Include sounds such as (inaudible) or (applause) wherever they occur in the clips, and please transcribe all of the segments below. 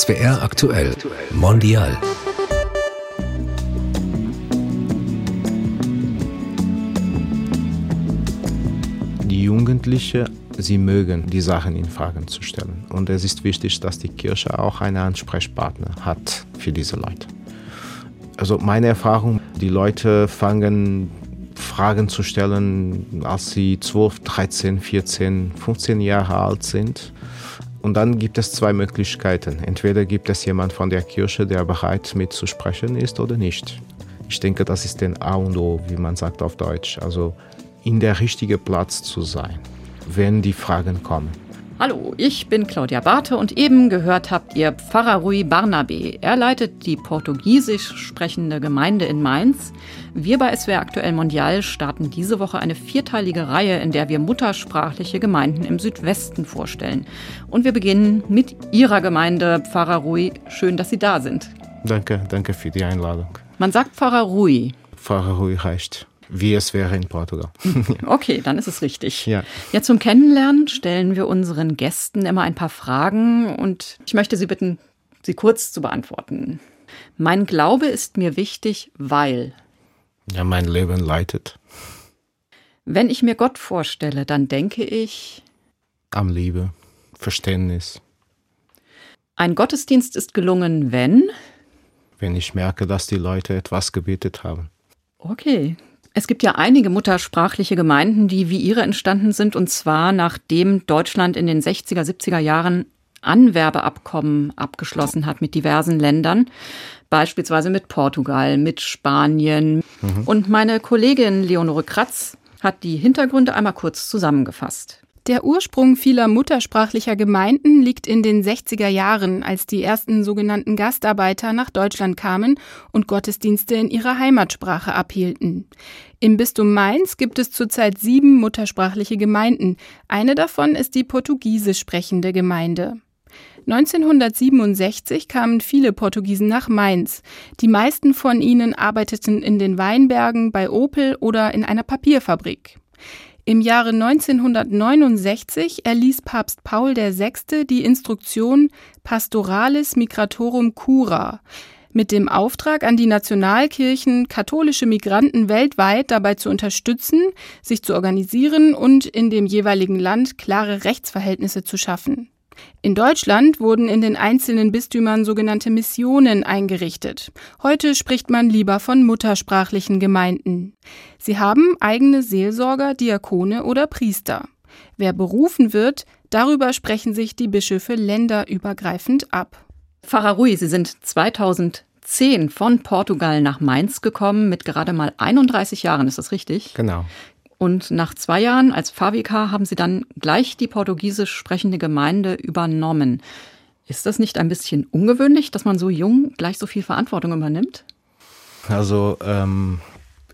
SWR aktuell Mondial. Die Jugendlichen, sie mögen die Sachen in Fragen zu stellen. Und es ist wichtig, dass die Kirche auch einen Ansprechpartner hat für diese Leute. Also meine Erfahrung, die Leute fangen Fragen zu stellen, als sie 12, 13, 14, 15 Jahre alt sind. Und dann gibt es zwei Möglichkeiten. Entweder gibt es jemand von der Kirche, der bereit mitzusprechen ist oder nicht. Ich denke, das ist den A und O, wie man sagt auf Deutsch. Also in der richtigen Platz zu sein, wenn die Fragen kommen. Hallo, ich bin Claudia Barthe und eben gehört habt ihr Pfarrer Rui Barnabé. Er leitet die portugiesisch sprechende Gemeinde in Mainz. Wir bei SWR Aktuell Mondial starten diese Woche eine vierteilige Reihe, in der wir muttersprachliche Gemeinden im Südwesten vorstellen. Und wir beginnen mit Ihrer Gemeinde, Pfarrer Rui. Schön, dass Sie da sind. Danke, danke für die Einladung. Man sagt Pfarrer Rui. Pfarrer Rui reicht wie es wäre in Portugal. (laughs) okay, dann ist es richtig. Ja. ja, zum Kennenlernen stellen wir unseren Gästen immer ein paar Fragen und ich möchte Sie bitten, sie kurz zu beantworten. Mein Glaube ist mir wichtig, weil. Ja, mein Leben leitet. Wenn ich mir Gott vorstelle, dann denke ich. Am Liebe, Verständnis. Ein Gottesdienst ist gelungen, wenn. Wenn ich merke, dass die Leute etwas gebetet haben. Okay, es gibt ja einige muttersprachliche Gemeinden, die wie ihre entstanden sind, und zwar nachdem Deutschland in den 60er, 70er Jahren Anwerbeabkommen abgeschlossen hat mit diversen Ländern, beispielsweise mit Portugal, mit Spanien. Mhm. Und meine Kollegin Leonore Kratz hat die Hintergründe einmal kurz zusammengefasst. Der Ursprung vieler muttersprachlicher Gemeinden liegt in den 60er Jahren, als die ersten sogenannten Gastarbeiter nach Deutschland kamen und Gottesdienste in ihrer Heimatsprache abhielten. Im Bistum Mainz gibt es zurzeit sieben muttersprachliche Gemeinden. Eine davon ist die portugiesisch sprechende Gemeinde. 1967 kamen viele Portugiesen nach Mainz. Die meisten von ihnen arbeiteten in den Weinbergen, bei Opel oder in einer Papierfabrik. Im Jahre 1969 erließ Papst Paul VI. die Instruktion Pastoralis Migratorum Cura mit dem Auftrag an die Nationalkirchen, katholische Migranten weltweit dabei zu unterstützen, sich zu organisieren und in dem jeweiligen Land klare Rechtsverhältnisse zu schaffen. In Deutschland wurden in den einzelnen Bistümern sogenannte Missionen eingerichtet. Heute spricht man lieber von muttersprachlichen Gemeinden. Sie haben eigene Seelsorger, Diakone oder Priester. Wer berufen wird, darüber sprechen sich die Bischöfe länderübergreifend ab. Pfarrer Rui, Sie sind 2010 von Portugal nach Mainz gekommen mit gerade mal 31 Jahren, ist das richtig? Genau. Und nach zwei Jahren als Favika haben Sie dann gleich die portugiesisch sprechende Gemeinde übernommen. Ist das nicht ein bisschen ungewöhnlich, dass man so jung gleich so viel Verantwortung übernimmt? Also ähm,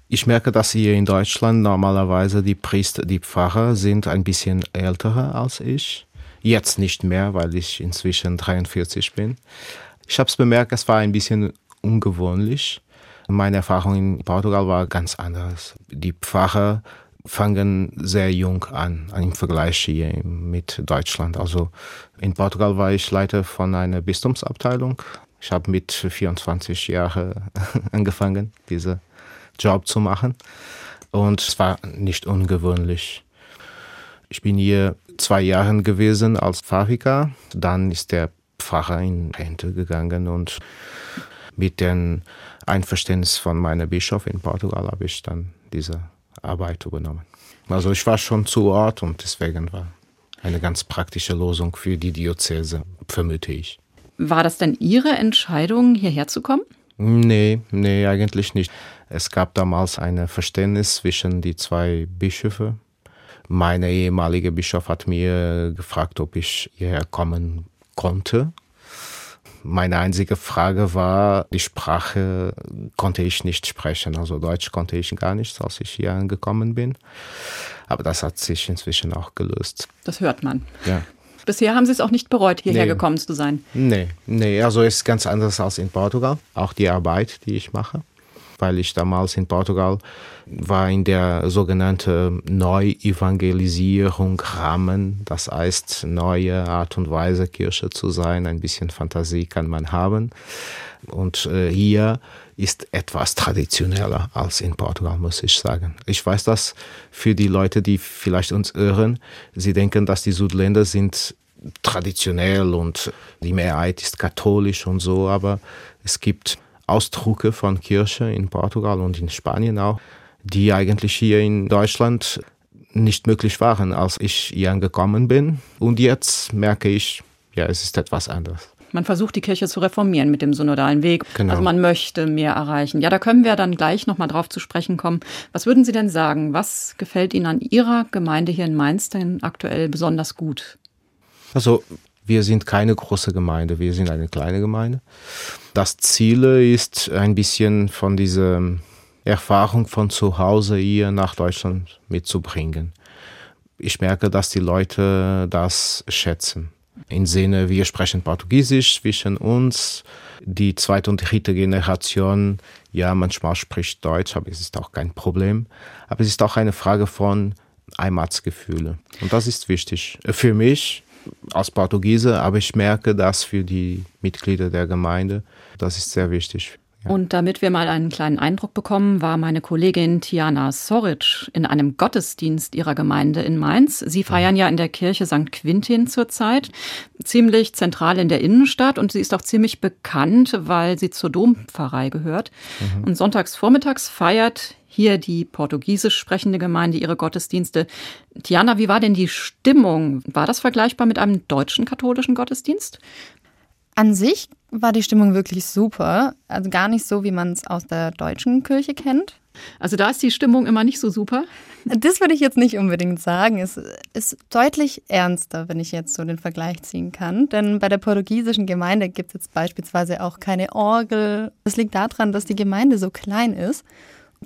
ich merke, dass hier in Deutschland normalerweise die Priester, die Pfarrer sind ein bisschen älter als ich. Jetzt nicht mehr, weil ich inzwischen 43 bin. Ich habe es bemerkt, es war ein bisschen ungewöhnlich. Meine Erfahrung in Portugal war ganz anders. Die Pfarrer fangen sehr jung an im Vergleich hier mit Deutschland. Also in Portugal war ich Leiter von einer Bistumsabteilung. Ich habe mit 24 Jahren (laughs) angefangen, diesen Job zu machen. Und es war nicht ungewöhnlich. Ich bin hier zwei Jahre gewesen als Pfarrer. Dann ist der Pfarrer in Rente gegangen und mit dem Einverständnis von meinem Bischof in Portugal habe ich dann diese Arbeit übernommen. Also ich war schon zu Ort und deswegen war eine ganz praktische Lösung für die Diözese, vermute ich. War das denn Ihre Entscheidung, hierher zu kommen? Nee, nee, eigentlich nicht. Es gab damals ein Verständnis zwischen die zwei Bischöfe. Mein ehemaliger Bischof hat mir gefragt, ob ich hierher kommen konnte meine einzige Frage war, die Sprache konnte ich nicht sprechen. Also Deutsch konnte ich gar nicht, als ich hier angekommen bin. Aber das hat sich inzwischen auch gelöst. Das hört man. Ja. Bisher haben Sie es auch nicht bereut, hierher nee. gekommen zu sein? Nee, nee, also ist ganz anders als in Portugal. Auch die Arbeit, die ich mache. Weil ich damals in Portugal war in der sogenannten Neuevangelisierung Rahmen. Das heißt, neue Art und Weise Kirche zu sein. Ein bisschen Fantasie kann man haben. Und äh, hier ist etwas traditioneller als in Portugal, muss ich sagen. Ich weiß das für die Leute, die vielleicht uns irren. Sie denken, dass die Südländer sind traditionell und die Mehrheit ist katholisch und so, aber es gibt Ausdrucke von Kirche in Portugal und in Spanien auch, die eigentlich hier in Deutschland nicht möglich waren, als ich hier angekommen bin. Und jetzt merke ich, ja, es ist etwas anderes. Man versucht die Kirche zu reformieren mit dem synodalen Weg. Genau. Also man möchte mehr erreichen. Ja, da können wir dann gleich nochmal drauf zu sprechen kommen. Was würden Sie denn sagen? Was gefällt Ihnen an Ihrer Gemeinde hier in Mainz denn aktuell besonders gut? Also wir sind keine große Gemeinde, wir sind eine kleine Gemeinde. Das Ziel ist ein bisschen von dieser Erfahrung von zu Hause hier nach Deutschland mitzubringen. Ich merke, dass die Leute das schätzen. Im Sinne, wir sprechen Portugiesisch zwischen uns. Die zweite und dritte Generation, ja, manchmal spricht Deutsch, aber es ist auch kein Problem. Aber es ist auch eine Frage von Heimatsgefühle. Und das ist wichtig. Für mich als Portugiese, aber ich merke das für die Mitglieder der Gemeinde. Das ist sehr wichtig. Und damit wir mal einen kleinen Eindruck bekommen, war meine Kollegin Tiana Soric in einem Gottesdienst ihrer Gemeinde in Mainz. Sie feiern ja in der Kirche St. Quintin zurzeit, ziemlich zentral in der Innenstadt und sie ist auch ziemlich bekannt, weil sie zur Dompfarrei gehört. Mhm. Und sonntags vormittags feiert hier die portugiesisch sprechende Gemeinde ihre Gottesdienste. Tiana, wie war denn die Stimmung? War das vergleichbar mit einem deutschen katholischen Gottesdienst? An sich war die Stimmung wirklich super. Also gar nicht so, wie man es aus der deutschen Kirche kennt. Also da ist die Stimmung immer nicht so super? Das würde ich jetzt nicht unbedingt sagen. Es ist deutlich ernster, wenn ich jetzt so den Vergleich ziehen kann. Denn bei der portugiesischen Gemeinde gibt es jetzt beispielsweise auch keine Orgel. Das liegt daran, dass die Gemeinde so klein ist.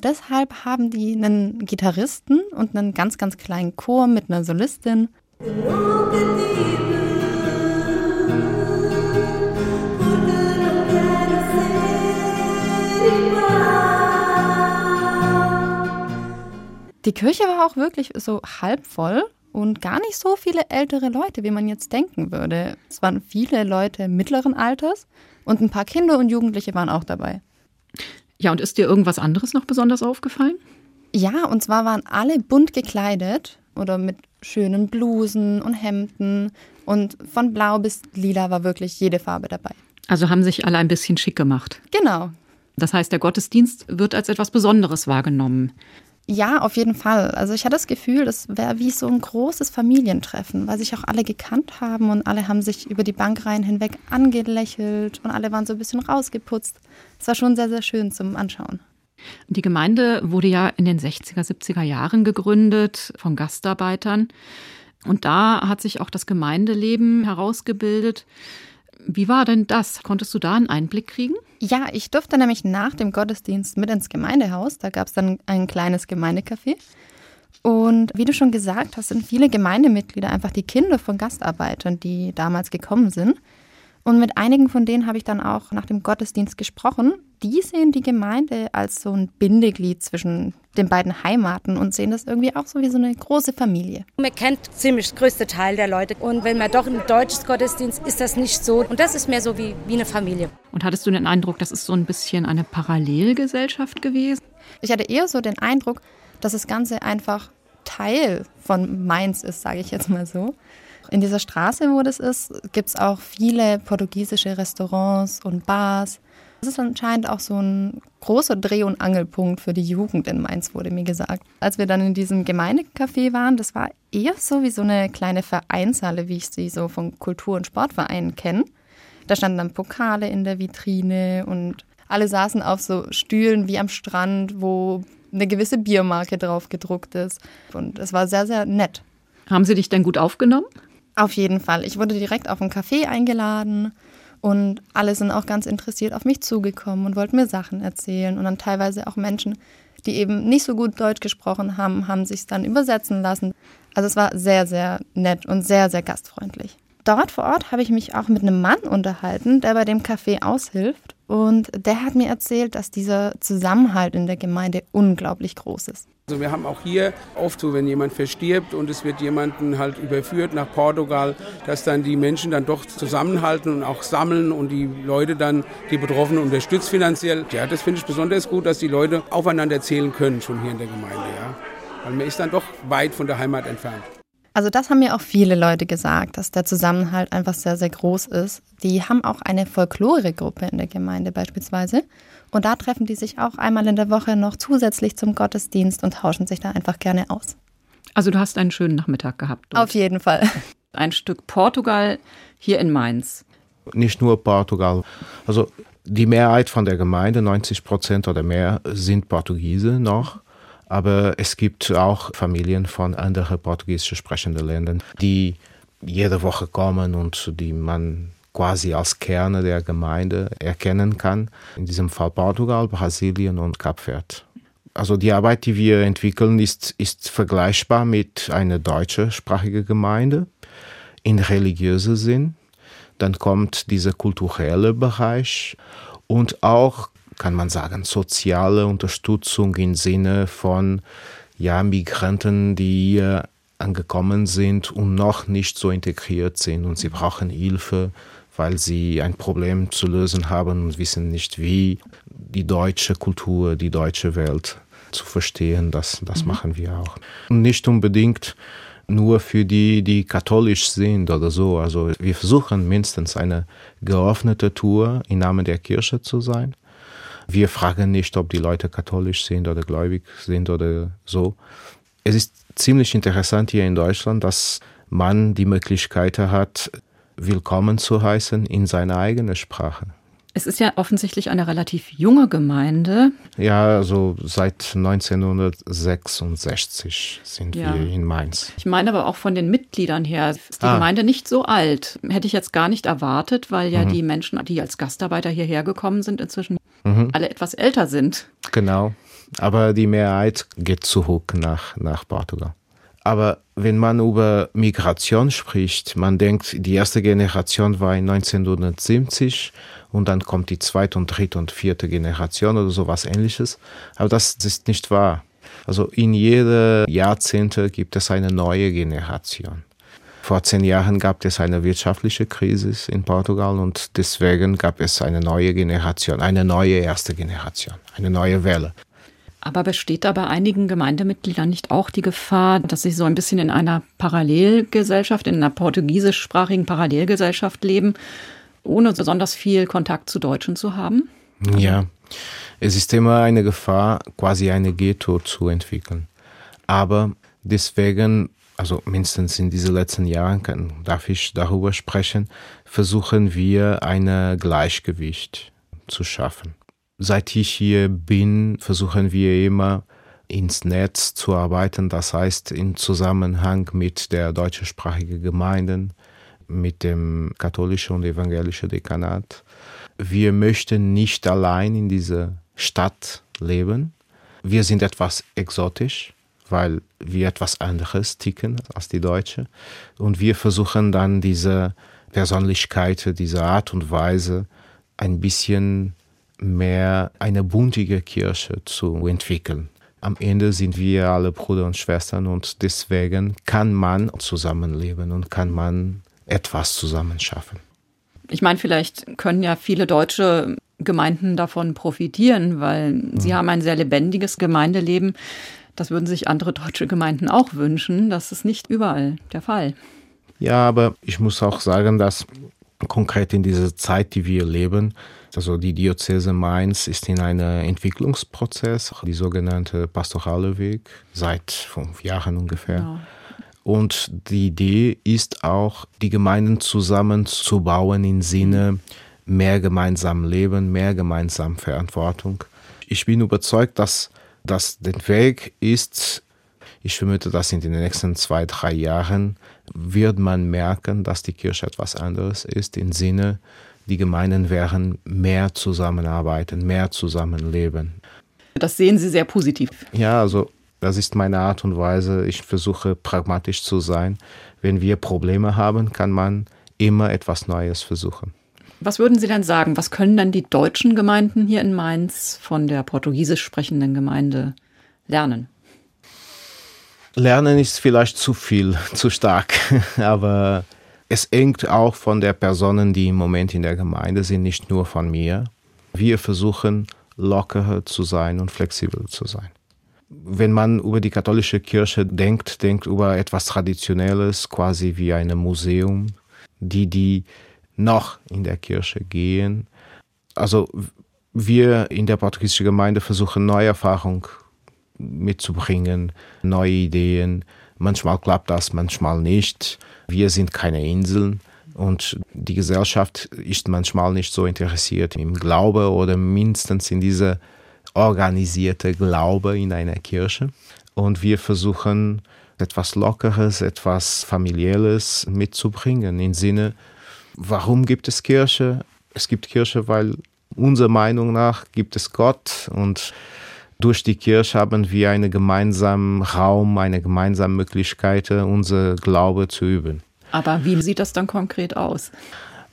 Deshalb haben die einen Gitarristen und einen ganz, ganz kleinen Chor mit einer Solistin. Die Kirche war auch wirklich so halb voll und gar nicht so viele ältere Leute, wie man jetzt denken würde. Es waren viele Leute mittleren Alters und ein paar Kinder und Jugendliche waren auch dabei. Ja, und ist dir irgendwas anderes noch besonders aufgefallen? Ja, und zwar waren alle bunt gekleidet oder mit schönen Blusen und Hemden und von blau bis lila war wirklich jede Farbe dabei. Also haben sich alle ein bisschen schick gemacht. Genau. Das heißt, der Gottesdienst wird als etwas Besonderes wahrgenommen. Ja, auf jeden Fall. Also ich hatte das Gefühl, das wäre wie so ein großes Familientreffen, weil sich auch alle gekannt haben und alle haben sich über die Bankreihen hinweg angelächelt und alle waren so ein bisschen rausgeputzt. Es war schon sehr, sehr schön zum Anschauen. Die Gemeinde wurde ja in den 60er, 70er Jahren gegründet von Gastarbeitern. Und da hat sich auch das Gemeindeleben herausgebildet. Wie war denn das? Konntest du da einen Einblick kriegen? Ja, ich durfte nämlich nach dem Gottesdienst mit ins Gemeindehaus. Da gab es dann ein kleines Gemeindecafé. Und wie du schon gesagt hast, sind viele Gemeindemitglieder einfach die Kinder von Gastarbeitern, die damals gekommen sind. Und mit einigen von denen habe ich dann auch nach dem Gottesdienst gesprochen. Die sehen die Gemeinde als so ein Bindeglied zwischen den beiden Heimaten und sehen das irgendwie auch so wie so eine große Familie. Man kennt ziemlich das größte Teil der Leute. Und wenn man doch ein deutsches Gottesdienst ist das nicht so. Und das ist mehr so wie, wie eine Familie. Und hattest du den Eindruck, das ist so ein bisschen eine Parallelgesellschaft gewesen? Ich hatte eher so den Eindruck, dass das Ganze einfach Teil von Mainz ist, sage ich jetzt mal so. In dieser Straße, wo das ist, gibt es auch viele portugiesische Restaurants und Bars. Das ist anscheinend auch so ein großer Dreh- und Angelpunkt für die Jugend in Mainz, wurde mir gesagt. Als wir dann in diesem Gemeindecafé waren, das war eher so wie so eine kleine Vereinshalle, wie ich sie so von Kultur- und Sportvereinen kenne. Da standen dann Pokale in der Vitrine und alle saßen auf so Stühlen wie am Strand, wo eine gewisse Biermarke drauf gedruckt ist. Und es war sehr, sehr nett. Haben Sie dich denn gut aufgenommen? Auf jeden Fall. Ich wurde direkt auf ein Café eingeladen und alle sind auch ganz interessiert auf mich zugekommen und wollten mir Sachen erzählen. Und dann teilweise auch Menschen, die eben nicht so gut Deutsch gesprochen haben, haben sich dann übersetzen lassen. Also es war sehr, sehr nett und sehr, sehr gastfreundlich. Dort vor Ort habe ich mich auch mit einem Mann unterhalten, der bei dem Café aushilft. Und der hat mir erzählt, dass dieser Zusammenhalt in der Gemeinde unglaublich groß ist. Also wir haben auch hier oft so, wenn jemand verstirbt und es wird jemanden halt überführt nach Portugal, dass dann die Menschen dann doch zusammenhalten und auch sammeln und die Leute dann die Betroffenen unterstützt finanziell. Ja, das finde ich besonders gut, dass die Leute aufeinander zählen können schon hier in der Gemeinde, ja. Weil man ist dann doch weit von der Heimat entfernt. Also das haben mir auch viele Leute gesagt, dass der Zusammenhalt einfach sehr, sehr groß ist. Die haben auch eine Folkloregruppe in der Gemeinde beispielsweise. Und da treffen die sich auch einmal in der Woche noch zusätzlich zum Gottesdienst und tauschen sich da einfach gerne aus. Also du hast einen schönen Nachmittag gehabt. Dort. Auf jeden Fall. (laughs) Ein Stück Portugal hier in Mainz. Nicht nur Portugal. Also die Mehrheit von der Gemeinde, 90 Prozent oder mehr, sind Portugiese noch. Aber es gibt auch Familien von anderen portugiesisch sprechenden Ländern, die jede Woche kommen und die man quasi als Kerne der Gemeinde erkennen kann. In diesem Fall Portugal, Brasilien und Kap Verde. Also die Arbeit, die wir entwickeln, ist, ist vergleichbar mit einer deutschsprachigen Gemeinde in religiöser Sinn. Dann kommt dieser kulturelle Bereich und auch kann man sagen, soziale Unterstützung im Sinne von ja, Migranten, die hier angekommen sind und noch nicht so integriert sind und sie brauchen Hilfe, weil sie ein Problem zu lösen haben und wissen nicht wie. Die deutsche Kultur, die deutsche Welt zu verstehen, das, das mhm. machen wir auch. Und nicht unbedingt nur für die, die katholisch sind oder so. Also wir versuchen mindestens eine geöffnete Tour im Namen der Kirche zu sein. Wir fragen nicht, ob die Leute katholisch sind oder gläubig sind oder so. Es ist ziemlich interessant hier in Deutschland, dass man die Möglichkeit hat, willkommen zu heißen in seiner eigenen Sprache. Es ist ja offensichtlich eine relativ junge Gemeinde. Ja, also seit 1966 sind ja. wir in Mainz. Ich meine aber auch von den Mitgliedern her ist die ah. Gemeinde nicht so alt. Hätte ich jetzt gar nicht erwartet, weil ja mhm. die Menschen, die als Gastarbeiter hierher gekommen sind, inzwischen mhm. alle etwas älter sind. Genau. Aber die Mehrheit geht zurück nach, nach Portugal. Aber wenn man über Migration spricht, man denkt, die erste Generation war in 1970 und dann kommt die zweite und dritte und vierte Generation oder sowas ähnliches. Aber das ist nicht wahr. Also in jede Jahrzehnte gibt es eine neue Generation. Vor zehn Jahren gab es eine wirtschaftliche Krise in Portugal und deswegen gab es eine neue Generation, eine neue erste Generation, eine neue Welle. Aber besteht da bei einigen Gemeindemitgliedern nicht auch die Gefahr, dass sie so ein bisschen in einer Parallelgesellschaft, in einer portugiesischsprachigen Parallelgesellschaft leben, ohne besonders viel Kontakt zu Deutschen zu haben? Ja, es ist immer eine Gefahr, quasi eine Ghetto zu entwickeln. Aber deswegen, also mindestens in diesen letzten Jahren, kann, darf ich darüber sprechen, versuchen wir ein Gleichgewicht zu schaffen. Seit ich hier bin, versuchen wir immer ins Netz zu arbeiten, das heißt in Zusammenhang mit der deutschsprachigen Gemeinden, mit dem katholischen und evangelischen Dekanat. Wir möchten nicht allein in dieser Stadt leben. Wir sind etwas exotisch, weil wir etwas anderes ticken als die Deutsche. Und wir versuchen dann diese Persönlichkeit, diese Art und Weise ein bisschen mehr eine buntige Kirche zu entwickeln. Am Ende sind wir alle Brüder und Schwestern und deswegen kann man zusammenleben und kann man etwas zusammen schaffen. Ich meine, vielleicht können ja viele deutsche Gemeinden davon profitieren, weil mhm. sie haben ein sehr lebendiges Gemeindeleben. Das würden sich andere deutsche Gemeinden auch wünschen. Das ist nicht überall der Fall. Ja, aber ich muss auch sagen, dass konkret in dieser Zeit, die wir leben, also die Diözese Mainz ist in einem Entwicklungsprozess, die sogenannte pastorale Weg, seit fünf Jahren ungefähr. Genau. Und die Idee ist auch, die Gemeinden zusammenzubauen im Sinne mehr gemeinsam Leben, mehr gemeinsam Verantwortung. Ich bin überzeugt, dass das der Weg ist, ich vermute, dass in den nächsten zwei, drei Jahren wird man merken, dass die Kirche etwas anderes ist, im Sinne, die Gemeinden werden mehr zusammenarbeiten, mehr zusammenleben. Das sehen Sie sehr positiv. Ja, also das ist meine Art und Weise. Ich versuche pragmatisch zu sein. Wenn wir Probleme haben, kann man immer etwas Neues versuchen. Was würden Sie denn sagen? Was können dann die deutschen Gemeinden hier in Mainz von der portugiesisch sprechenden Gemeinde lernen? Lernen ist vielleicht zu viel, (laughs) zu stark, (laughs) aber es hängt auch von der Personen, die im Moment in der Gemeinde sind, nicht nur von mir. Wir versuchen lockerer zu sein und flexibel zu sein. Wenn man über die katholische Kirche denkt, denkt über etwas Traditionelles, quasi wie ein Museum, die, die noch in der Kirche gehen. Also wir in der portugiesischen Gemeinde versuchen neue Erfahrungen mitzubringen, neue Ideen. Manchmal klappt das, manchmal nicht. Wir sind keine Inseln und die Gesellschaft ist manchmal nicht so interessiert im Glaube oder mindestens in diese organisierte Glaube in einer Kirche. Und wir versuchen etwas Lockeres, etwas Familiäres mitzubringen im Sinne, warum gibt es Kirche? Es gibt Kirche, weil unserer Meinung nach gibt es Gott und durch die Kirche haben wir einen gemeinsamen Raum, eine gemeinsame Möglichkeit, unser Glaube zu üben. Aber wie sieht das dann konkret aus?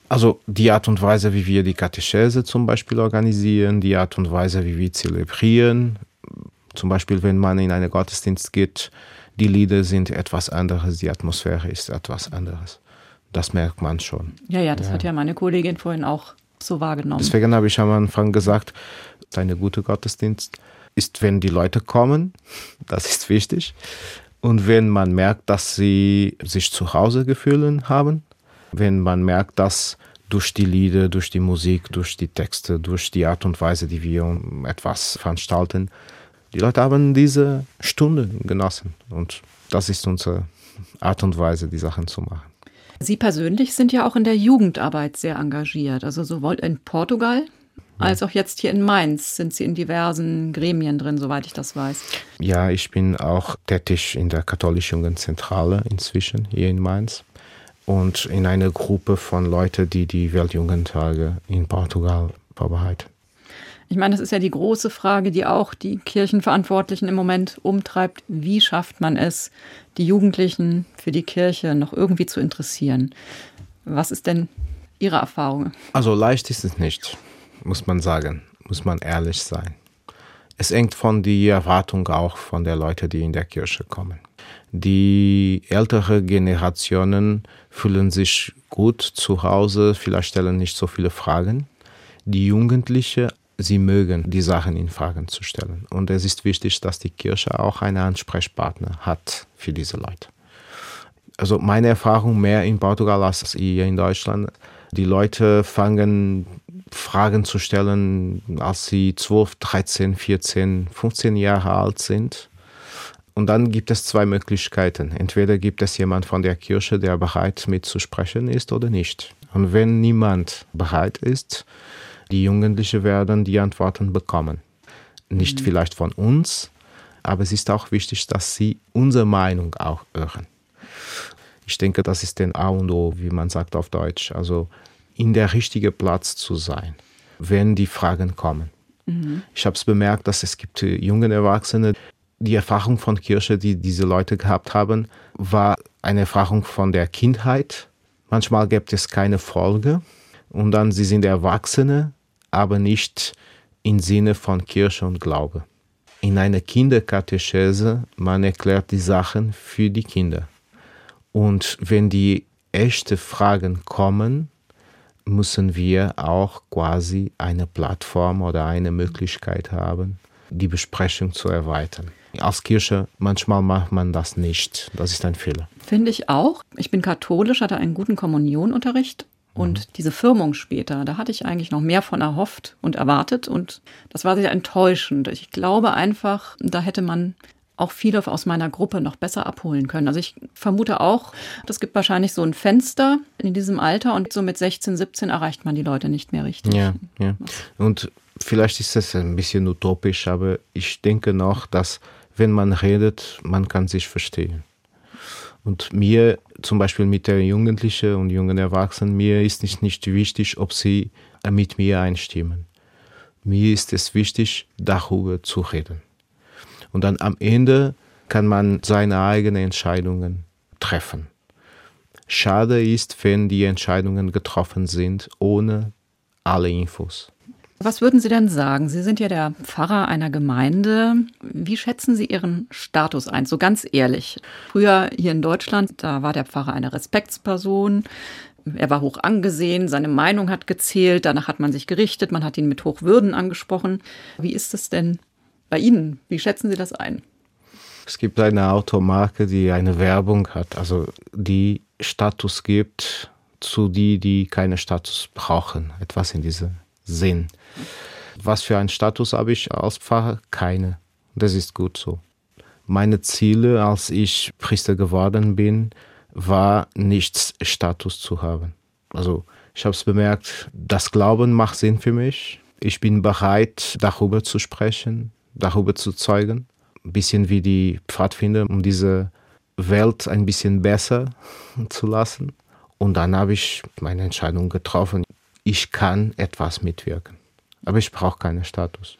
Also die Art und Weise, wie wir die Katechese zum Beispiel organisieren, die Art und Weise, wie wir zelebrieren. Zum Beispiel, wenn man in einen Gottesdienst geht, die Lieder sind etwas anderes, die Atmosphäre ist etwas anderes. Das merkt man schon. Ja, ja, das ja. hat ja meine Kollegin vorhin auch so wahrgenommen. Deswegen habe ich am Anfang gesagt, ein guter Gottesdienst ist, wenn die Leute kommen, (laughs) das ist wichtig. Und wenn man merkt, dass sie sich zu Hause gefühlt haben, wenn man merkt, dass durch die Lieder, durch die Musik, durch die Texte, durch die Art und Weise, die wir etwas veranstalten, die Leute haben diese Stunde genossen. Und das ist unsere Art und Weise, die Sachen zu machen. Sie persönlich sind ja auch in der Jugendarbeit sehr engagiert. Also sowohl in Portugal als auch jetzt hier in Mainz sind Sie in diversen Gremien drin, soweit ich das weiß. Ja, ich bin auch tätig in der katholischen Jugendzentrale inzwischen hier in Mainz und in einer Gruppe von Leuten, die die Weltjugendtage in Portugal vorbereiten. Ich meine, das ist ja die große Frage, die auch die Kirchenverantwortlichen im Moment umtreibt. Wie schafft man es, die Jugendlichen für die Kirche noch irgendwie zu interessieren? Was ist denn Ihre Erfahrung? Also leicht ist es nicht muss man sagen, muss man ehrlich sein. Es hängt von der Erwartung auch von der Leute, die in der Kirche kommen. Die ältere Generationen fühlen sich gut zu Hause, vielleicht stellen nicht so viele Fragen. Die Jugendlichen, sie mögen die Sachen in Fragen zu stellen. Und es ist wichtig, dass die Kirche auch einen Ansprechpartner hat für diese Leute. Also meine Erfahrung mehr in Portugal als hier in Deutschland. Die Leute fangen Fragen zu stellen, als sie 12, 13, 14, 15 Jahre alt sind. Und dann gibt es zwei Möglichkeiten. Entweder gibt es jemand von der Kirche, der bereit mitzusprechen ist oder nicht. Und wenn niemand bereit ist, die Jugendlichen werden die Antworten bekommen. Nicht mhm. vielleicht von uns, aber es ist auch wichtig, dass sie unsere Meinung auch hören. Ich denke, das ist den A und O, wie man sagt auf Deutsch. Also in der richtigen Platz zu sein, wenn die Fragen kommen. Mhm. Ich habe es bemerkt, dass es gibt junge Erwachsene, die Erfahrung von Kirche, die diese Leute gehabt haben, war eine Erfahrung von der Kindheit. Manchmal gibt es keine Folge und dann sie sind Erwachsene, aber nicht im Sinne von Kirche und Glaube. In einer Kinderkatechese, man erklärt die Sachen für die Kinder. Und wenn die echten Fragen kommen, müssen wir auch quasi eine Plattform oder eine Möglichkeit haben, die Besprechung zu erweitern. Als Kirche manchmal macht man das nicht. Das ist ein Fehler. Finde ich auch. Ich bin katholisch, hatte einen guten Kommunionunterricht und mhm. diese Firmung später, da hatte ich eigentlich noch mehr von erhofft und erwartet und das war sehr enttäuschend. Ich glaube einfach, da hätte man auch viele aus meiner Gruppe noch besser abholen können. Also ich vermute auch, das gibt wahrscheinlich so ein Fenster in diesem Alter und so mit 16, 17 erreicht man die Leute nicht mehr richtig. Ja, ja. Und vielleicht ist das ein bisschen utopisch, aber ich denke noch, dass wenn man redet, man kann sich verstehen. Und mir, zum Beispiel mit der Jugendlichen und jungen Erwachsenen, mir ist nicht, nicht wichtig, ob sie mit mir einstimmen. Mir ist es wichtig, darüber zu reden. Und dann am Ende kann man seine eigenen Entscheidungen treffen. Schade ist, wenn die Entscheidungen getroffen sind, ohne alle Infos. Was würden Sie denn sagen? Sie sind ja der Pfarrer einer Gemeinde. Wie schätzen Sie Ihren Status ein? So ganz ehrlich. Früher hier in Deutschland, da war der Pfarrer eine Respektsperson. Er war hoch angesehen, seine Meinung hat gezählt, danach hat man sich gerichtet, man hat ihn mit Hochwürden angesprochen. Wie ist es denn bei Ihnen? Wie schätzen Sie das ein? Es gibt eine Automarke, die eine Werbung hat, also die Status gibt zu die, die keine Status brauchen. Etwas in diesem Sinn. Was für einen Status habe ich als Pfarrer? Keine. Das ist gut so. Meine Ziele, als ich Priester geworden bin, war nichts Status zu haben. Also ich habe es bemerkt, das Glauben macht Sinn für mich. Ich bin bereit, darüber zu sprechen, darüber zu zeugen. Ein bisschen wie die Pfadfinder, um diese Welt ein bisschen besser (laughs) zu lassen. Und dann habe ich meine Entscheidung getroffen. Ich kann etwas mitwirken. Aber ich brauche keinen Status.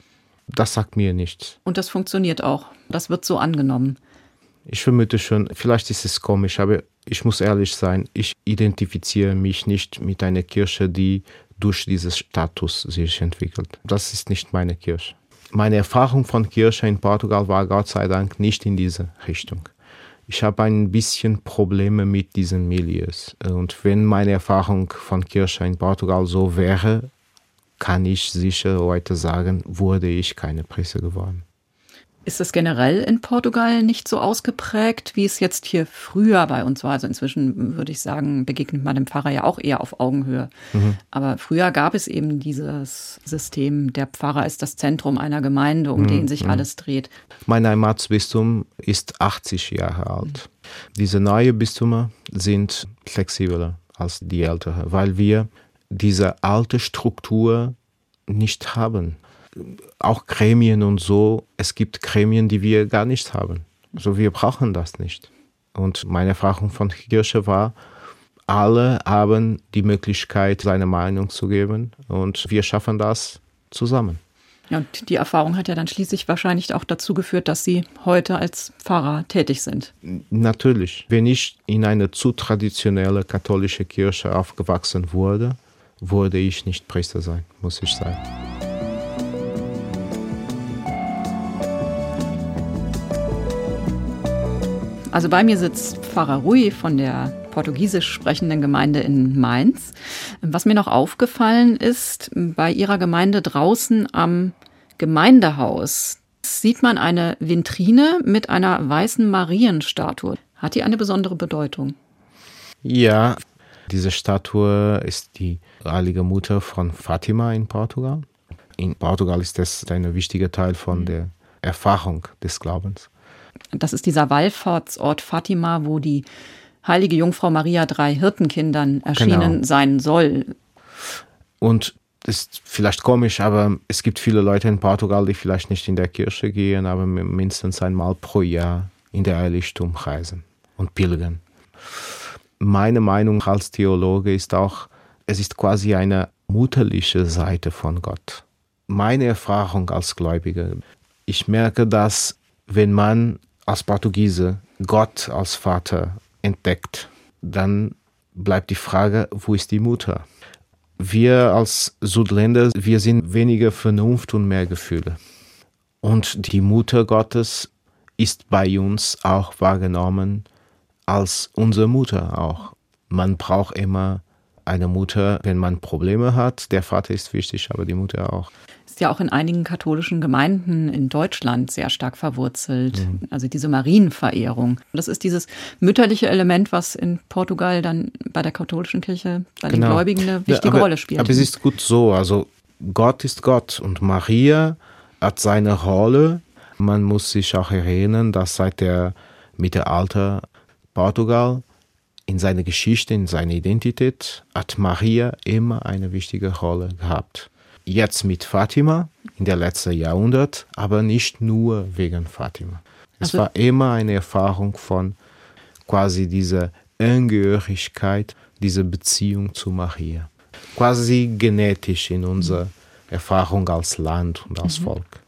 Das sagt mir nichts. Und das funktioniert auch. Das wird so angenommen. Ich vermute schon, vielleicht ist es komisch, aber ich muss ehrlich sein, ich identifiziere mich nicht mit einer Kirche, die durch diesen Status sich entwickelt. Das ist nicht meine Kirche. Meine Erfahrung von Kirche in Portugal war Gott sei Dank nicht in diese Richtung. Ich habe ein bisschen Probleme mit diesen Milieus. Und wenn meine Erfahrung von Kirche in Portugal so wäre, kann ich sicher heute sagen, wurde ich keine Priester geworden. Ist es generell in Portugal nicht so ausgeprägt, wie es jetzt hier früher bei uns war? Also inzwischen würde ich sagen, begegnet man dem Pfarrer ja auch eher auf Augenhöhe. Mhm. Aber früher gab es eben dieses System, der Pfarrer ist das Zentrum einer Gemeinde, um mhm. den sich mhm. alles dreht. Mein Heimatsbistum ist 80 Jahre alt. Mhm. Diese neuen Bistümer sind flexibler als die älteren, weil wir diese alte Struktur nicht haben auch Gremien und so, es gibt Gremien, die wir gar nicht haben. Also wir brauchen das nicht. Und meine Erfahrung von Kirche war, alle haben die Möglichkeit, seine Meinung zu geben und wir schaffen das zusammen. Ja, und die Erfahrung hat ja dann schließlich wahrscheinlich auch dazu geführt, dass Sie heute als Pfarrer tätig sind. Natürlich. Wenn ich in eine zu traditionelle katholische Kirche aufgewachsen wurde, würde ich nicht Priester sein, muss ich sagen. Also bei mir sitzt Pfarrer Rui von der portugiesisch sprechenden Gemeinde in Mainz. Was mir noch aufgefallen ist, bei ihrer Gemeinde draußen am Gemeindehaus sieht man eine Vitrine mit einer weißen Marienstatue. Hat die eine besondere Bedeutung? Ja, diese Statue ist die heilige Mutter von Fatima in Portugal. In Portugal ist das ein wichtiger Teil von der Erfahrung des Glaubens. Das ist dieser Wallfahrtsort Fatima, wo die heilige Jungfrau Maria drei Hirtenkindern erschienen genau. sein soll. Und ist vielleicht komisch, aber es gibt viele Leute in Portugal, die vielleicht nicht in der Kirche gehen, aber mindestens einmal pro Jahr in der Heiligtum reisen und pilgern. Meine Meinung als Theologe ist auch, es ist quasi eine mutterliche Seite von Gott. Meine Erfahrung als Gläubiger, ich merke, dass wenn man als Portugiese Gott als Vater entdeckt, dann bleibt die Frage, wo ist die Mutter? Wir als Südländer, wir sind weniger Vernunft und mehr Gefühle. Und die Mutter Gottes ist bei uns auch wahrgenommen als unsere Mutter auch. Man braucht immer eine Mutter, wenn man Probleme hat. Der Vater ist wichtig, aber die Mutter auch ist ja auch in einigen katholischen Gemeinden in Deutschland sehr stark verwurzelt. Mhm. Also diese Marienverehrung. Das ist dieses mütterliche Element, was in Portugal dann bei der katholischen Kirche, bei genau. den Gläubigen eine wichtige ja, aber, Rolle spielt. Aber es ist gut so. Also Gott ist Gott und Maria hat seine Rolle. Man muss sich auch erinnern, dass seit der Mittelalter Portugal in seiner Geschichte, in seiner Identität, hat Maria immer eine wichtige Rolle gehabt jetzt mit Fatima in der letzten Jahrhundert, aber nicht nur wegen Fatima. Es also, war immer eine Erfahrung von quasi dieser Angehörigkeit, dieser Beziehung zu Maria. Quasi genetisch in unserer Erfahrung als Land und als mhm. Volk.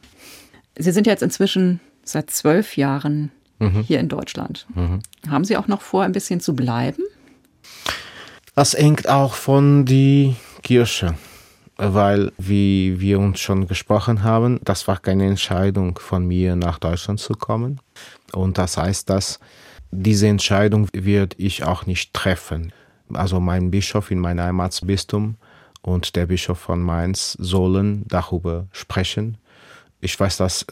Sie sind jetzt inzwischen seit zwölf Jahren mhm. hier in Deutschland. Mhm. Haben Sie auch noch vor, ein bisschen zu bleiben? Das hängt auch von die Kirche weil, wie wir uns schon gesprochen haben, das war keine Entscheidung von mir, nach Deutschland zu kommen. Und das heißt, dass diese Entscheidung werde ich auch nicht treffen. Also mein Bischof in meinem Heimatsbistum und der Bischof von Mainz sollen darüber sprechen. Ich weiß, dass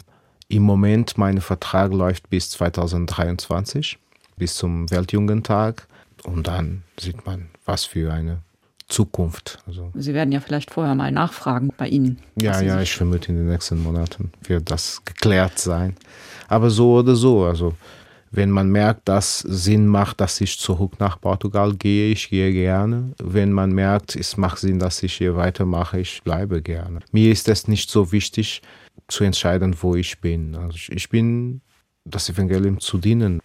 im Moment mein Vertrag läuft bis 2023, bis zum Weltjugendtag. Und dann sieht man, was für eine Zukunft. Also Sie werden ja vielleicht vorher mal nachfragen bei Ihnen. Ja, ja, ich vermute, in den nächsten Monaten wird das geklärt sein. Aber so oder so, also wenn man merkt, dass Sinn macht, dass ich zurück nach Portugal gehe, ich gehe gerne. Wenn man merkt, es macht Sinn, dass ich hier weitermache, ich bleibe gerne. Mir ist es nicht so wichtig zu entscheiden, wo ich bin. Also ich bin das Evangelium zu dienen.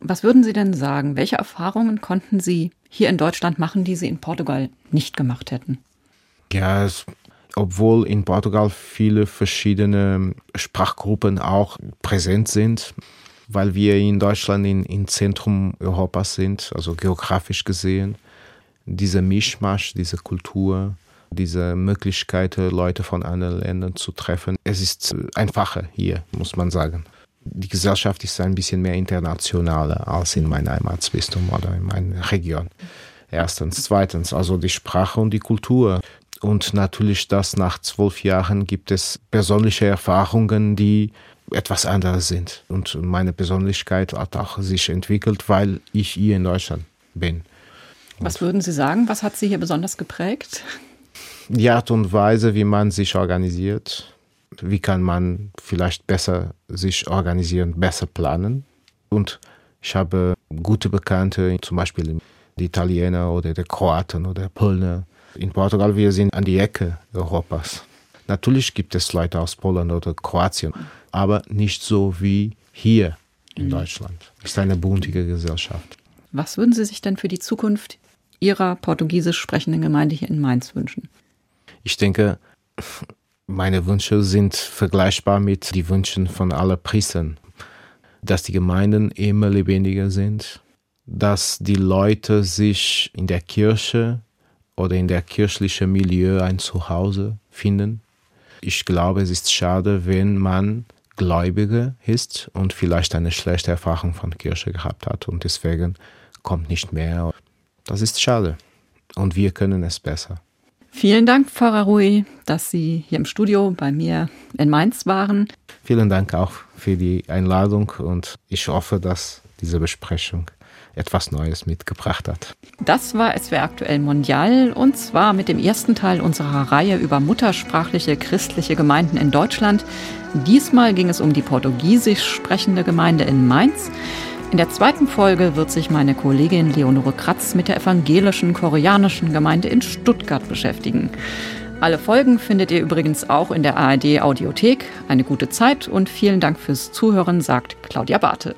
Was würden Sie denn sagen? Welche Erfahrungen konnten Sie hier in Deutschland machen, die Sie in Portugal nicht gemacht hätten? Ja, es, obwohl in Portugal viele verschiedene Sprachgruppen auch präsent sind, weil wir in Deutschland in, im Zentrum Europas sind, also geografisch gesehen, diese Mischmasch, diese Kultur, diese Möglichkeit, Leute von anderen Ländern zu treffen, es ist einfacher hier, muss man sagen die Gesellschaft ist ein bisschen mehr internationaler als in meinem Heimatsbistum oder in meiner Region. Erstens. Zweitens, also die Sprache und die Kultur. Und natürlich, dass nach zwölf Jahren gibt es persönliche Erfahrungen, die etwas anderes sind. Und meine Persönlichkeit hat auch sich entwickelt, weil ich hier in Deutschland bin. Was würden Sie sagen? Was hat Sie hier besonders geprägt? Die Art und Weise, wie man sich organisiert, wie kann man vielleicht besser sich organisieren, besser planen. Und ich habe gute Bekannte, zum Beispiel die Italiener oder die Kroaten oder Polner. In Portugal, wir sind an die Ecke Europas. Natürlich gibt es Leute aus Polen oder Kroatien, aber nicht so wie hier in mhm. Deutschland. Es ist eine buntige Gesellschaft. Was würden Sie sich denn für die Zukunft Ihrer portugiesisch sprechenden Gemeinde hier in Mainz wünschen? Ich denke, meine Wünsche sind vergleichbar mit den Wünschen von allen Priestern. Dass die Gemeinden immer lebendiger sind, dass die Leute sich in der Kirche oder in der kirchlichen Milieu ein Zuhause finden. Ich glaube, es ist schade, wenn man Gläubiger ist und vielleicht eine schlechte Erfahrung von Kirche gehabt hat und deswegen kommt nicht mehr. Das ist schade. Und wir können es besser. Vielen Dank, Pfarrer Rui, dass Sie hier im Studio bei mir in Mainz waren. Vielen Dank auch für die Einladung und ich hoffe, dass diese Besprechung etwas Neues mitgebracht hat. Das war SWR aktuell Mondial und zwar mit dem ersten Teil unserer Reihe über muttersprachliche christliche Gemeinden in Deutschland. Diesmal ging es um die portugiesisch sprechende Gemeinde in Mainz. In der zweiten Folge wird sich meine Kollegin Leonore Kratz mit der evangelischen koreanischen Gemeinde in Stuttgart beschäftigen. Alle Folgen findet ihr übrigens auch in der ARD Audiothek. Eine gute Zeit und vielen Dank fürs Zuhören, sagt Claudia Bartel.